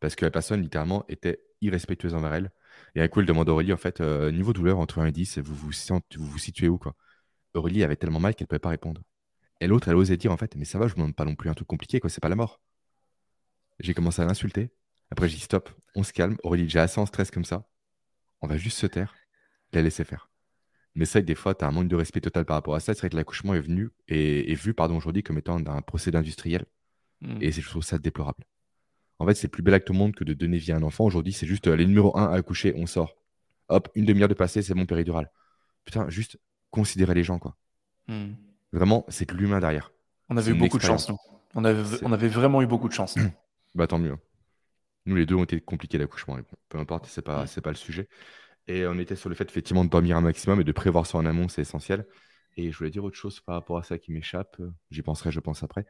parce que la personne, littéralement, était irrespectueuse envers elle. Et un coup, elle demande à Aurélie, en fait, niveau douleur entre 1 et 10, vous vous, vous, vous situez où quoi? Aurélie avait tellement mal qu'elle ne pouvait pas répondre. Et l'autre, elle osait dire en fait, mais ça va, je ne demande pas non plus un truc compliqué, quoi, c'est pas la mort. J'ai commencé à l'insulter. Après, j'ai dit stop, on se calme. Aurélie, j'ai assez en stress comme ça. On va juste se taire, la laisser faire. Mais c'est vrai que des fois, tu as un manque de respect total par rapport à ça. C'est vrai que l'accouchement est venu et est vu pardon, aujourd'hui comme étant un procédé industriel. Hmm. Et je trouve ça déplorable. En fait, c'est plus bel acte au monde que de donner vie à un enfant. Aujourd'hui, c'est juste les numéro 1 à accoucher, on sort. Hop, une demi-heure de passé, c'est bon péridurale. Putain, juste considérer les gens, quoi. Hmm. Vraiment, c'est que l'humain derrière. On avait eu beaucoup de chance, nous. On avait, on avait vraiment eu beaucoup de chance. [clears throat] bah tant mieux. Nous, les deux ont été compliqués d'accouchement. Peu importe, c'est pas, pas le sujet. Et on était sur le fait effectivement de dormir un maximum et de prévoir ça en amont, c'est essentiel. Et je voulais dire autre chose par rapport à ça qui m'échappe. J'y penserai, je pense après.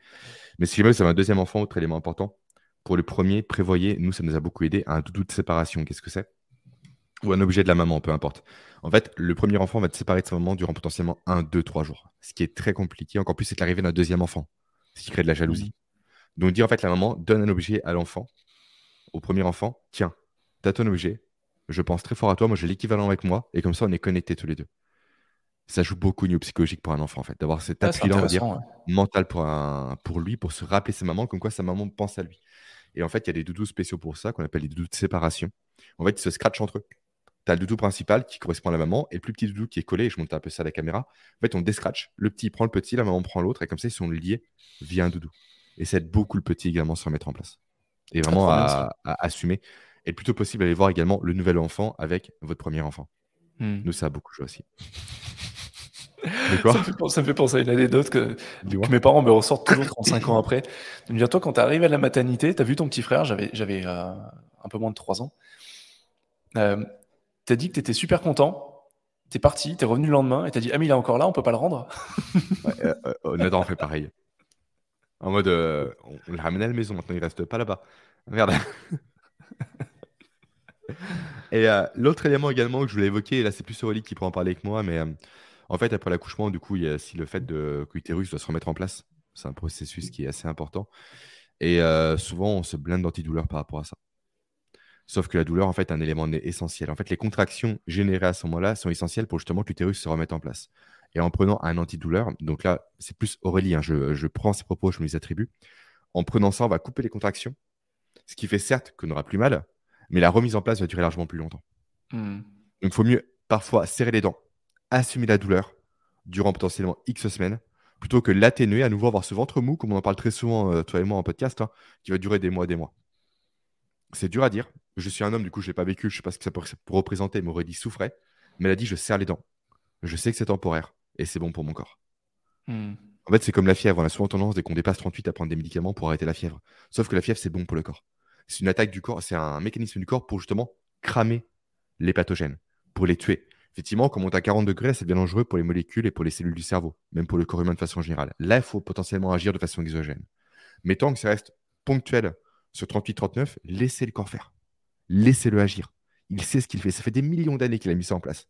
Mais si jamais c'est un deuxième enfant, autre élément important. Pour le premier, prévoyez, nous, ça nous a beaucoup aidé, un doudou de séparation. Qu'est-ce que c'est? Ou un objet de la maman, peu importe. En fait, le premier enfant va te séparer de sa maman durant potentiellement un, deux, trois jours. Ce qui est très compliqué. Encore plus, c'est l'arrivée d'un deuxième enfant. Ce qui crée de la jalousie. Donc, dire en fait, la maman donne un objet à l'enfant, au premier enfant. Tiens, t'as ton objet. Je pense très fort à toi. Moi, j'ai l'équivalent avec moi. Et comme ça, on est connectés tous les deux ça joue beaucoup au niveau psychologique pour un enfant, en fait, d'avoir cet appui-là, on va dire, mental pour, un, pour lui, pour se rappeler sa maman, comme quoi sa maman pense à lui. Et en fait, il y a des doudous spéciaux pour ça, qu'on appelle les doudous de séparation. En fait, ils se scratchent entre eux. Tu as le doudou principal qui correspond à la maman et le plus petit doudou qui est collé. Je monte un peu ça à la caméra. En fait, on descratch. Le petit prend le petit, la maman prend l'autre et comme ça, ils sont liés via un doudou. Et ça aide beaucoup le petit également à se remettre en place. Et vraiment à, assumer. Et le plus tôt possible, aller voir également le nouvel enfant avec votre premier enfant. Hmm. Nous, ça a beaucoup joué aussi. [laughs] ça, me fait, ça, me fait, penser à une anecdote que, que mes parents me ressortent toujours 35 ans après. Ils me disent, toi, quand tu arrives à la maternité, tu as vu ton petit frère, j'avais, j'avais euh, un peu moins de 3 ans. Euh, tu as dit que tu étais super content. Tu es parti, tu es revenu le lendemain et tu as dit, ah, mais il est encore là, on peut pas le rendre. [laughs] ouais, euh, euh Nathan fait pareil. En mode, on, on le ramène à la maison, maintenant il reste pas là-bas. Merde. [laughs] et l'autre élément également que je voulais évoquer, là c'est plus Aurélie qui pourra en parler avec moi, mais en fait, après l'accouchement, du coup, il y a aussi le fait de, l'utérus doit se remettre en place. C'est un processus qui est assez important. Et euh, souvent, on se blinde d'antidouleur par rapport à ça. Sauf que la douleur, en fait, est un élément essentiel. En fait, les contractions générées à ce moment-là sont essentielles pour justement que l'utérus se remette en place. Et en prenant un antidouleur, donc là, c'est plus Aurélie, hein, je, prends ses propos, je me les attribue. En prenant ça, on va couper les contractions, ce qui fait certes qu'on n'aura plus mal, mais la remise en place va durer largement plus longtemps. Hmm. Donc, il faut mieux parfois serrer les dents, assumer la douleur durant potentiellement X semaines, plutôt que l'atténuer, à nouveau avoir ce ventre mou, comme on en parle très souvent, euh, toi et moi, en podcast, hein, qui va durer des mois et des mois. C'est dur à dire. Je suis un homme, du coup, je ne l'ai pas vécu, je ne sais pas ce que ça peut représenter, mais Aurélie souffrait. Mais elle a dit Je serre les dents. Je sais que c'est temporaire et c'est bon pour mon corps. Hmm. En fait, c'est comme la fièvre. On a souvent tendance, dès qu'on dépasse 38, à prendre des médicaments pour arrêter la fièvre. Sauf que la fièvre, c'est bon pour le corps. C'est une attaque du corps, c'est un mécanisme du corps pour justement cramer les pathogènes, pour les tuer effectivement, quand on monte à 40 degrés, c'est bien dangereux pour les molécules et pour les cellules du cerveau, même pour le corps humain de façon générale. Là, il faut potentiellement agir de façon exogène. Mais tant que ça reste ponctuel sur 38-39, laissez le corps faire. Laissez-le agir. Il sait ce qu'il fait. Ça fait des millions d'années qu'il a mis ça en place.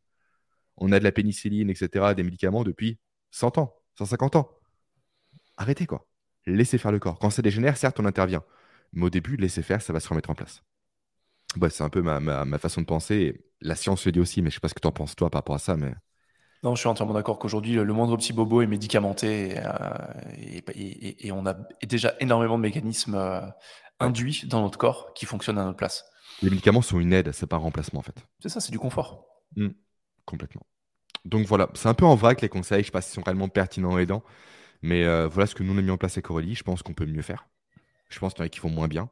On a de la pénicilline, etc., des médicaments depuis 100 ans, 150 ans. Arrêtez, quoi. Laissez faire le corps. Quand ça dégénère, certes, on intervient. Mais au début, laissez faire, ça va se remettre en place. Bah, c'est un peu ma, façon de penser. La science le dit aussi, mais je sais pas ce que tu en penses toi par rapport à ça. Mais... Non, je suis entièrement d'accord qu'aujourd'hui, le moindre petit bobo est médicamenté et, euh, on a déjà énormément de mécanismes euh, induits dans notre corps qui fonctionnent à notre place. Les médicaments sont une aide, c'est pas un remplacement en fait. C'est ça, c'est du confort. Mmh, complètement. Donc voilà, c'est un peu en vrac les conseils, je sais pas s'ils sont réellement pertinents et aidants, mais euh, voilà ce que nous on a mis en place avec Aurélie, je pense qu'on peut mieux faire. Je pense qu'il y en a qui font moins bien,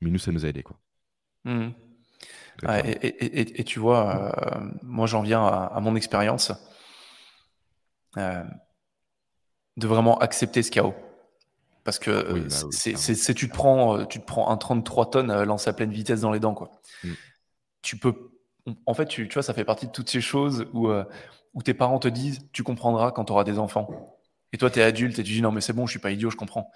mais nous ça nous a aidé quoi. Mmh. et, tu vois, euh, moi j'en viens à, mon expérience euh, de vraiment accepter ce chaos. Parce que bah c'est, tu, te prends, tu te prends un 33 tonnes euh, lancé à pleine vitesse dans les dents. Quoi. Mmh. Tu peux. En fait, tu, tu, vois, ça fait partie de toutes ces choses où, où tes parents te disent Tu comprendras quand tu auras des enfants. Et toi, tu es adulte et tu dis Non, mais c'est bon, je suis pas idiot, je comprends.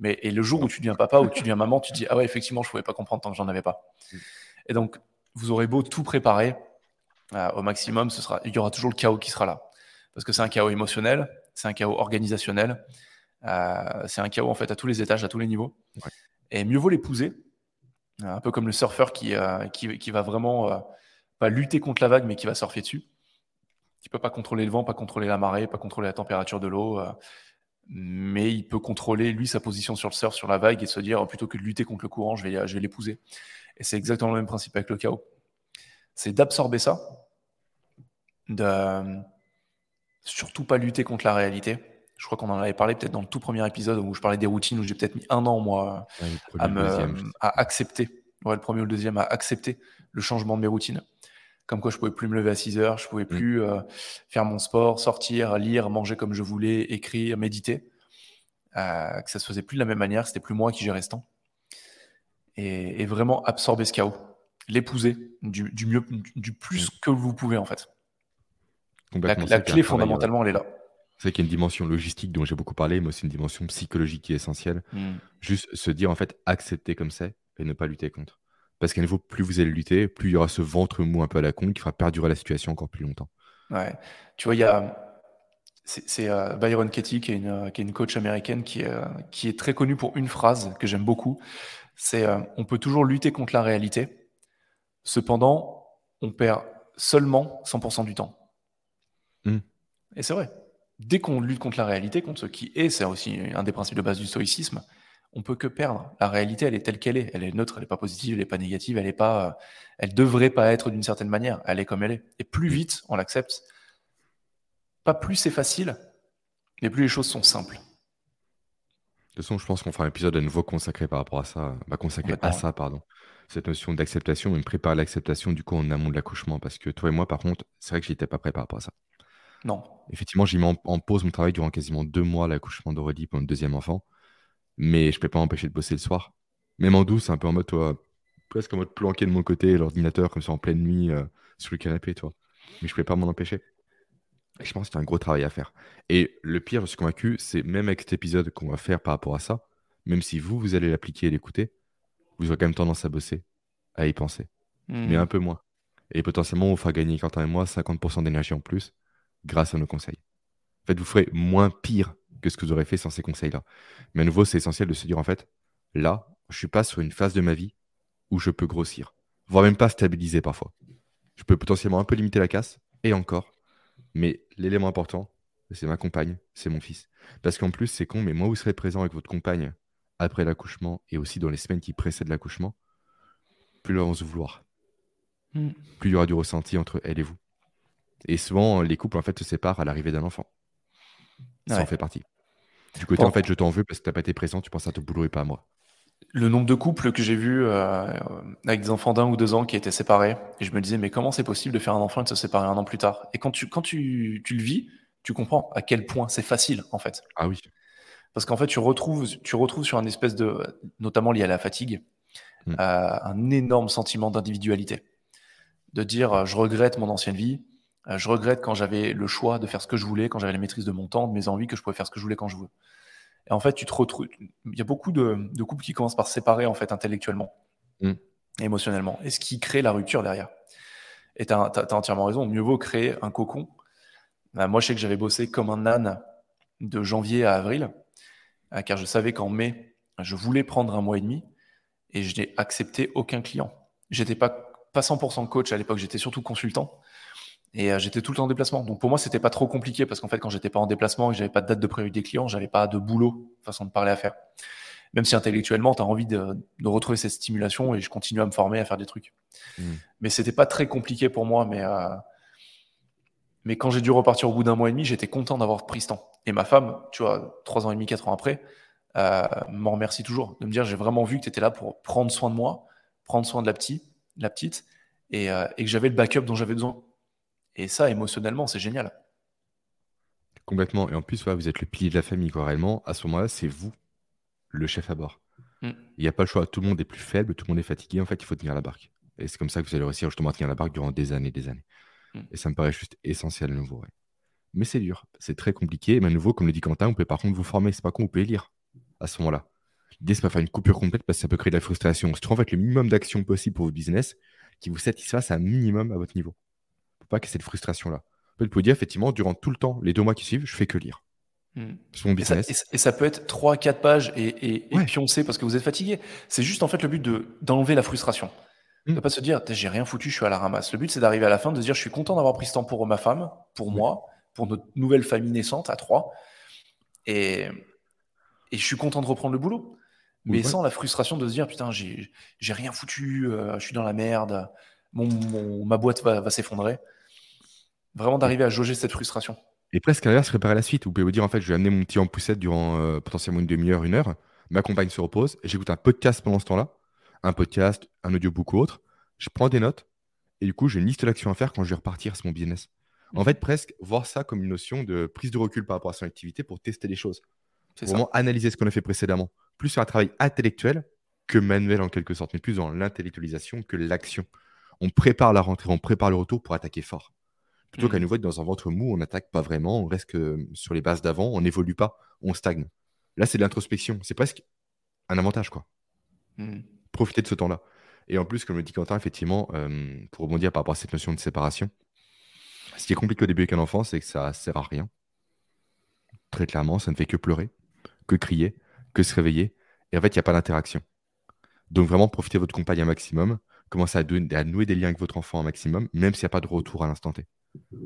Mais et le jour où tu deviens papa ou tu deviens maman, tu dis ah ouais effectivement je pouvais pas comprendre tant que j'en avais pas. Et donc vous aurez beau tout préparer euh, au maximum, ce sera il y aura toujours le chaos qui sera là parce que c'est un chaos émotionnel, c'est un chaos organisationnel, euh, c'est un chaos en fait à tous les étages, à tous les niveaux. Et mieux vaut l'épouser, un peu comme le surfeur qui euh, qui, qui, va vraiment pas lutter contre la vague mais qui va surfer dessus. Qui peut pas contrôler le vent, pas contrôler la marée, pas contrôler la température de l'eau mais il peut contrôler lui sa position sur le surf, sur la vague et se dire plutôt que de lutter contre le courant, je vais, je vais l'épouser. Et c'est exactement le même principe avec le chaos. C'est d'absorber ça, de surtout pas lutter contre la réalité. Je crois qu'on en avait parlé peut-être dans le tout premier épisode où je parlais des routines, où j'ai peut-être mis un an, moi, à, à accepter, ouais, le premier ou le deuxième, à accepter le changement de mes routines. Comme quoi, je pouvais plus me lever à 6 heures, je pouvais mm. plus euh, faire mon sport, sortir, lire, manger comme je voulais, écrire, méditer. Euh, que ça se faisait plus de la même manière, c'était plus moi qui gérais ce temps. Et, vraiment absorber ce chaos, l'épouser du, mieux, du plus mm. que vous pouvez en fait. La, clé fondamentalement, elle est là. C'est qu'il y a une dimension logistique dont j'ai beaucoup parlé, mais aussi une dimension psychologique qui est essentielle. Mm. Juste se dire en fait accepter comme c'est et ne pas lutter contre. Parce qu'à nouveau, plus vous allez lutter, plus il y aura ce ventre mou un peu à la con qui fera perdurer la situation encore plus longtemps. Ouais. Tu vois, il y a. C'est euh, Byron Katie, qui est, une, euh, qui est, une, coach américaine, qui est, euh, qui est très connue pour une phrase que j'aime beaucoup. C'est On peut toujours lutter contre la réalité. Cependant, on perd seulement 100% du temps. Hmm. Et c'est vrai. Dès qu'on lutte contre la réalité, contre ce qui est, c'est aussi un des principes de base du stoïcisme, on peut que perdre. La réalité, elle est telle qu'elle est. Elle est neutre, elle n'est pas positive, elle n'est pas négative, elle est pas, euh, elle devrait pas être d'une certaine manière. Elle est comme elle est. Et plus vite on l'accepte, pas plus c'est facile, mais plus les choses sont simples. De toute façon, je pense qu'on fera un épisode à nouveau consacré par rapport à ça, bah, consacré à ça, pardon. Cette notion d'acceptation, me préparer l'acceptation du coup en amont de l'accouchement, parce que toi et moi, par contre, c'est vrai que j'étais pas prêt par rapport à ça. Non. Effectivement, j'ai mis en, en, pause mon travail durant quasiment deux mois l'accouchement d'Aurélie pour mon deuxième enfant mais je peux pas m'empêcher de bosser le soir. Même en douce, c'est un peu en mode, toi, presque en mode planqué de mon côté, l'ordinateur, comme ça en pleine nuit, euh, sur le canapé, toi. Mais je peux pas m'en empêcher. Et je pense que c'est un gros travail à faire. Et le pire, je suis convaincu, c'est même avec cet épisode qu'on va faire par rapport à ça, même si vous, vous allez l'appliquer et l'écouter, vous aurez quand même tendance à bosser, à y penser. Mais hmm. un peu moins. Et potentiellement, on fera gagner Quentin et moi 50% d'énergie en plus grâce à nos conseils. En fait, vous ferez moins pire que ce que vous aurez fait sans ces conseils-là. Mais à nouveau, c'est essentiel de se dire en fait, là, je suis pas sur une phase de ma vie où je peux grossir, voire même pas stabiliser parfois. Je peux potentiellement un peu limiter la casse, et encore. Mais l'élément important, c'est ma compagne, c'est mon fils. Parce qu'en plus, c'est con, mais moi, vous serez présent avec votre compagne après l'accouchement et aussi dans les semaines qui précèdent l'accouchement, plus se vouloir. Hmm. Plus il y aura du ressenti entre elle et vous. Et souvent, les couples, en fait, se séparent à l'arrivée d'un enfant. Ça en fait partie. Du côté, en fait, je t'en veux parce que t'as pas été présent, tu penses à ton boulot et pas à moi. Le nombre de couples que j'ai vus euh, avec des enfants d'un ou deux ans qui étaient séparés, et je me disais, mais comment c'est possible de faire un enfant et de se séparer un an plus tard? Et quand tu, quand tu, tu le vis, tu comprends à quel point c'est facile, en fait. Ah oui. Parce qu'en fait, tu retrouves, tu retrouves sur un espèce de, notamment lié à la fatigue, hmm. euh, un énorme sentiment d'individualité. De dire, je regrette mon ancienne vie, je regrette quand j'avais le choix de faire ce que je voulais, quand j'avais la maîtrise de mon temps, de mes envies, que je pouvais faire ce que je voulais quand je veux. Et en fait, tu te retrouves. Il y a beaucoup de, couples qui commencent par se séparer en fait intellectuellement, mm. émotionnellement, et ce qui crée la rupture derrière. Et tu as, entièrement raison. Mieux vaut créer un cocon. Bah, moi, je sais que j'avais bossé comme un âne de janvier à avril, euh, car je savais qu'en mai, je voulais prendre un mois et demi, et je n'ai accepté aucun client. J'étais pas pas 100% coach à l'époque, j'étais surtout consultant. Et euh, j'étais tout le temps en déplacement. Donc pour moi, c'était pas trop compliqué parce qu'en fait, quand j'étais pas en déplacement et que j'avais pas de date de prévu des clients, j'avais pas de boulot, façon de parler à faire. Même si intellectuellement, tu as envie de, de, retrouver cette stimulation et je continue à me former, à faire des trucs. Mais hmm. Mais c'était pas très compliqué pour moi. Mais, euh, mais quand j'ai dû repartir au bout d'un mois et demi, j'étais content d'avoir pris ce temps. Et ma femme, tu vois, trois ans et demi, quatre ans après, euh, m'en remercie toujours de me dire j'ai vraiment vu que tu étais là pour prendre soin de moi, prendre soin de la petite, la petite et, euh, et que j'avais le backup dont j'avais besoin. Et ça, émotionnellement, c'est génial. Complètement. Et en plus, vous êtes le pilier de la famille, quoi. Réellement, à ce moment-là, c'est vous, le chef à bord. Mm. Il n'y a pas le choix. Tout le monde est plus faible, tout le monde est fatigué. En fait, il faut tenir la barque. Et c'est comme ça que vous allez réussir justement à tenir la barque durant des années des années. Mm. Et ça me paraît juste essentiel à nouveau. Mais c'est dur. C'est très compliqué. Mais à nouveau, comme le dit Quentin, vous pouvez par contre vous former. C'est pas con, vous pouvez lire à ce moment-là. L'idée, c'est pas faire une coupure complète parce que ça peut créer de la frustration. C'est en fait le minimum d'action possible pour votre business qui vous satisfasse un minimum à votre niveau pas que cette frustration-là. Vous pouvez dire, effectivement, durant tout le temps, les deux mois qui suivent, je fais que lire. Hmm. Mon business. Et, ça, peut être 3-4 pages et, et, pioncer parce que vous êtes fatigué. C'est juste en fait le but d'enlever la frustration. De ne hmm. pas se dire, j'ai rien foutu, je suis à la ramasse. Le but, c'est d'arriver à la fin, de se dire, je suis content d'avoir pris ce temps pour ma femme, pour moi, pour notre nouvelle famille naissante à trois. Et, et je suis content de reprendre le boulot. Mais sans la frustration de se dire, putain, j'ai rien foutu, euh, je suis dans la merde, mon, ma boîte va s'effondrer. Vraiment d'arriver à jauger cette frustration. Et presque à l'inverse, préparer la suite. Vous pouvez vous dire, en fait, je vais amener mon petit en poussette durant euh, potentiellement une demi-heure, une heure. Ma compagne se repose. J'écoute un podcast pendant ce temps-là. Un podcast, un audiobook ou autre. Je prends des notes. Et du coup, j'ai une liste d'actions à faire quand je vais repartir sur mon business. En fait, presque voir ça comme une notion de prise de recul par rapport à son activité pour tester les choses. C'est vraiment analyser ce qu'on a fait précédemment. Plus sur un travail intellectuel que manuel en quelque sorte, mais plus dans l'intellectualisation que l'action. On prépare la rentrée, on prépare le retour pour attaquer fort. Plutôt qu'à mmh. nouveau être dans un ventre mou, on n'attaque pas vraiment, on reste sur les bases d'avant, on n'évolue pas, on stagne. Là, c'est de l'introspection. C'est presque un avantage, quoi. Mmh. Profiter de ce temps-là. Et en plus, comme le dit Quentin, effectivement, euh, pour rebondir par rapport à cette notion de séparation, ce qui est compliqué au début avec un enfant, c'est que ça sert à rien. Très clairement, ça ne fait que pleurer, que crier, que se réveiller. Et en fait, il n'y a pas d'interaction. Donc vraiment, profitez de votre compagne un maximum. Commencez à, à, nouer des liens avec votre enfant un maximum, même s'il n'y a pas de retour à l'instant T.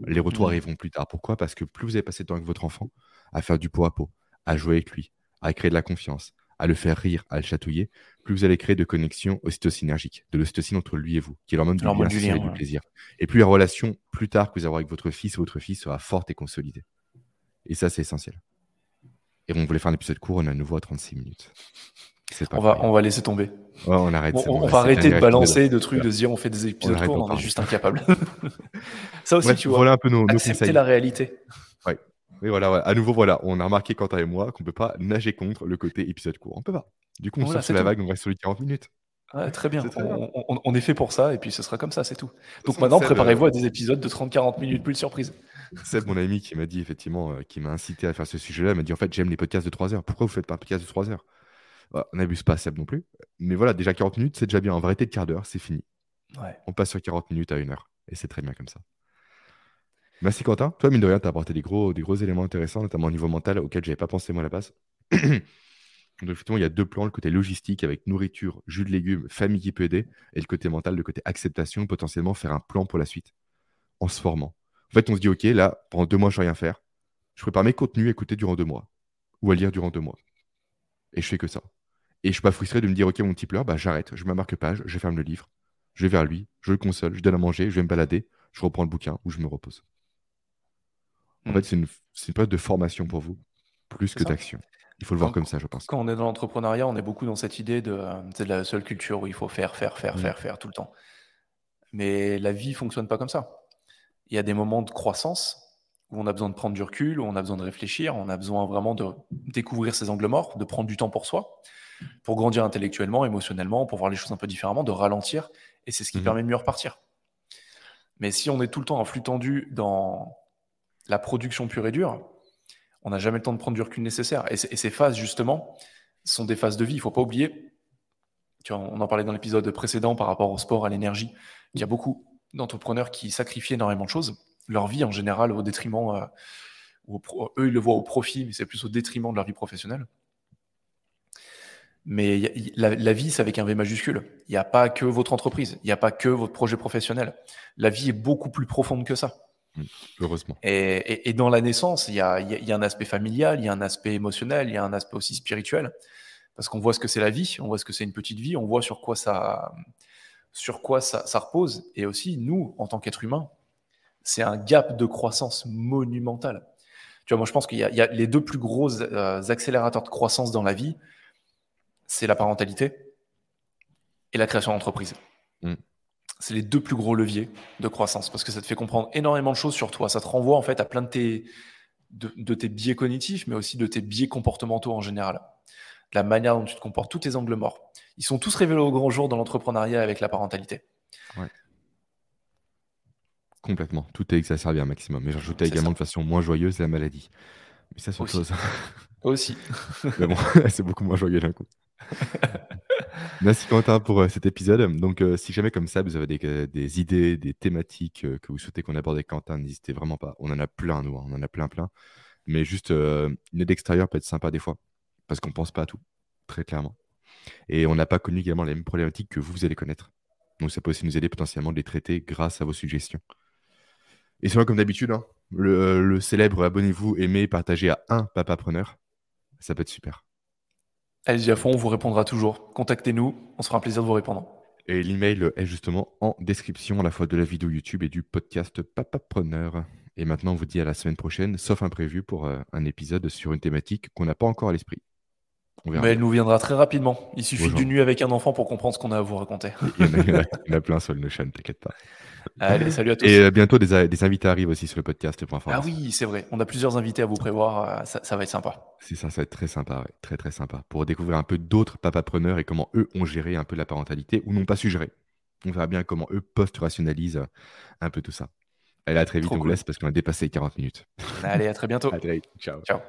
Les retours mmh. arriveront plus tard. Pourquoi? Parce que plus vous avez passé de temps avec votre enfant, à faire du pot à pot, à jouer avec lui, à créer de la confiance, à le faire rire, à le chatouiller, plus vous allez créer de connexions ocytocinergiques, de l'ocytocine entre lui et vous, qui est l'hormone du, bien, du, et du plaisir. Et plus la relation, plus tard que vous avez avec votre fils ou votre fille, sera forte et consolidée. Et ça, c'est essentiel. Et on voulait faire un épisode court, on est à nouveau à 36 minutes. On, va, on va laisser tomber. on arrête. on, va arrêter de balancer de trucs, de se dire on fait des épisodes courts, on est juste [laughs] incapable. [laughs] ça aussi, tu vois. Voilà un peu nos, accepter la réalité. Ouais. Oui, voilà, à nouveau, voilà, on a remarqué, Quentin et moi, qu'on ne peut pas nager contre le côté épisode court. On peut pas. Du coup, on voilà, sort la vague, on reste sur les 40 minutes. très bien. on, est fait pour ça, et puis ce sera comme ça, c'est tout. Donc maintenant, préparez-vous à des épisodes de 30-40 minutes, plus de surprise. C'est mon ami qui m'a dit, effectivement, euh, qui m'a incité à faire ce sujet-là, m'a dit, en fait, j'aime les podcasts de 3 heures. Pourquoi vous faites pas un podcast de 3 heures? Bah, On n'abuse pas Seb non plus. Mais voilà, déjà 40 minutes, c'est déjà bien. En vérité, de quart d'heure, c'est fini. On passe sur 40 minutes à 1 heure. Et c'est très bien comme ça. Merci Quentin. Toi, mine de rien, tu as apporté des gros, des gros éléments intéressants, notamment au niveau mental, auquel je n'avais pas pensé moi à la base. [clears throat] Donc, effectivement, il y a deux plans le côté logistique avec nourriture, jus de légumes, famille qui peut aider, et le côté mental, le côté acceptation, potentiellement faire un plan pour la suite en se formant. En fait, on se dit, OK, là, pendant deux mois, je ne vais rien faire. Je prépare mes contenus à écouter durant deux mois ou à lire durant deux mois. Et je fais que ça. Et je ne suis pas frustré de me dire, OK, mon petit pleur, bah, j'arrête, je me marque page, je ferme le livre, je vais vers lui, je le console, je donne à manger, je vais me balader, je reprends le bouquin ou je me repose. En mm. fait, c'est une, une période de formation pour vous, plus que d'action. Il faut le voir comme ça, je pense. Quand on est dans l'entrepreneuriat, on est beaucoup dans cette idée de, de la seule culture où il faut faire, faire, faire, mm. faire, faire tout le temps. Mais la vie fonctionne pas comme ça. Il y a des moments de croissance où on a besoin de prendre du recul, où on a besoin de réfléchir, on a besoin vraiment de découvrir ses angles morts, de prendre du temps pour soi, pour grandir intellectuellement, émotionnellement, pour voir les choses un peu différemment, de ralentir. Et c'est ce qui mm-hmm. permet de mieux repartir. Mais si on est tout le temps en flux tendu dans la production pure et dure, on n'a jamais le temps de prendre du recul nécessaire. Et, ces phases, justement, sont des phases de vie. Il ne faut pas oublier, on en parlait dans l'épisode précédent par rapport au sport, à l'énergie, il y a beaucoup d'entrepreneurs qui sacrifient énormément de choses, leur vie en général au détriment, euh, eux ils le voient au profit, mais c'est plus au détriment de leur vie professionnelle. Mais la, vie, c'est avec un V majuscule. Il n'y a pas que votre entreprise, il n'y a pas que votre projet professionnel. La vie est beaucoup plus profonde que ça. Mmh, heureusement. Et, dans la naissance, il y, a, un aspect familial, il y a un aspect émotionnel, il y a un aspect aussi spirituel. Parce qu'on voit ce que c'est la vie, on voit ce que c'est une petite vie, on voit sur quoi ça, sur quoi ça, repose. Et aussi, nous, en tant qu'êtres humains, c'est un gap de croissance monumental. Tu vois, moi, je pense qu'il y, a les deux plus gros euh, accélérateurs de croissance dans la vie, c'est la parentalité et la création d'entreprise. Mmh c'est les deux plus gros leviers de croissance parce que ça te fait comprendre énormément de choses sur toi. Ça te renvoie en fait à plein de tes, de, tes biais cognitifs, mais aussi de tes biais comportementaux en général. La manière dont tu te comportes, tous tes angles morts. Ils sont tous révélés au grand jour dans l'entrepreneuriat avec la parentalité. Ouais. Complètement. Tout est exacerbé un maximum. Mais j'ajoutais également de façon moins joyeuse la maladie. Mais ça, c'est autre chose. Aussi. [laughs] mais bon, [laughs] c'est beaucoup moins joyeux d'un coup. [laughs] Merci Quentin pour euh, cet épisode. Donc, euh, si jamais comme ça, vous avez des, euh, idées, des thématiques que vous souhaitez qu'on aborde avec Quentin, n'hésitez vraiment pas. On en a plein, nous, hein. on en a plein, plein. Mais juste, une aide extérieure peut être sympa des fois, parce qu'on ne pense pas à tout, très clairement. Et on n'a pas connu également les mêmes problématiques que vous, vous allez connaître. Donc, ça peut aussi nous aider potentiellement de les traiter grâce à vos suggestions. Et c'est comme d'habitude, hein, le, le célèbre abonnez-vous, aimez, partagez à un papa preneur. Ça peut être super. Allez-y à fond, on vous répondra toujours. Contactez-nous, on se fera un plaisir de vous répondre. Et l'email est justement en description à la fois de la vidéo YouTube et du podcast Papapreneur. Et maintenant, on vous dit à la semaine prochaine, sauf imprévu pour un épisode sur une thématique qu'on n'a pas encore à l'esprit. Mais elle nous viendra très rapidement. Il suffit d'une nuit avec un enfant pour comprendre ce qu'on a à vous raconter. Il y en a, plein sur le Notion, t'inquiète pas. Allez, salut à tous. Et euh, bientôt, des, des, invités arrivent aussi sur le podcast. Ah oui, c'est vrai. On a plusieurs invités à vous prévoir. Euh, ça, va être sympa. C'est ça, ça va être très sympa. Très, très sympa. Pour découvrir un peu d'autres papapreneurs et comment eux ont géré un peu la parentalité ou n'ont pas su gérer. On verra bien comment eux post-rationalisent un peu tout ça. Allez, à très vite. on vous laisse parce qu'on a dépassé 40 minutes. Allez, à très bientôt. [laughs] à très vite. Ciao. Ciao.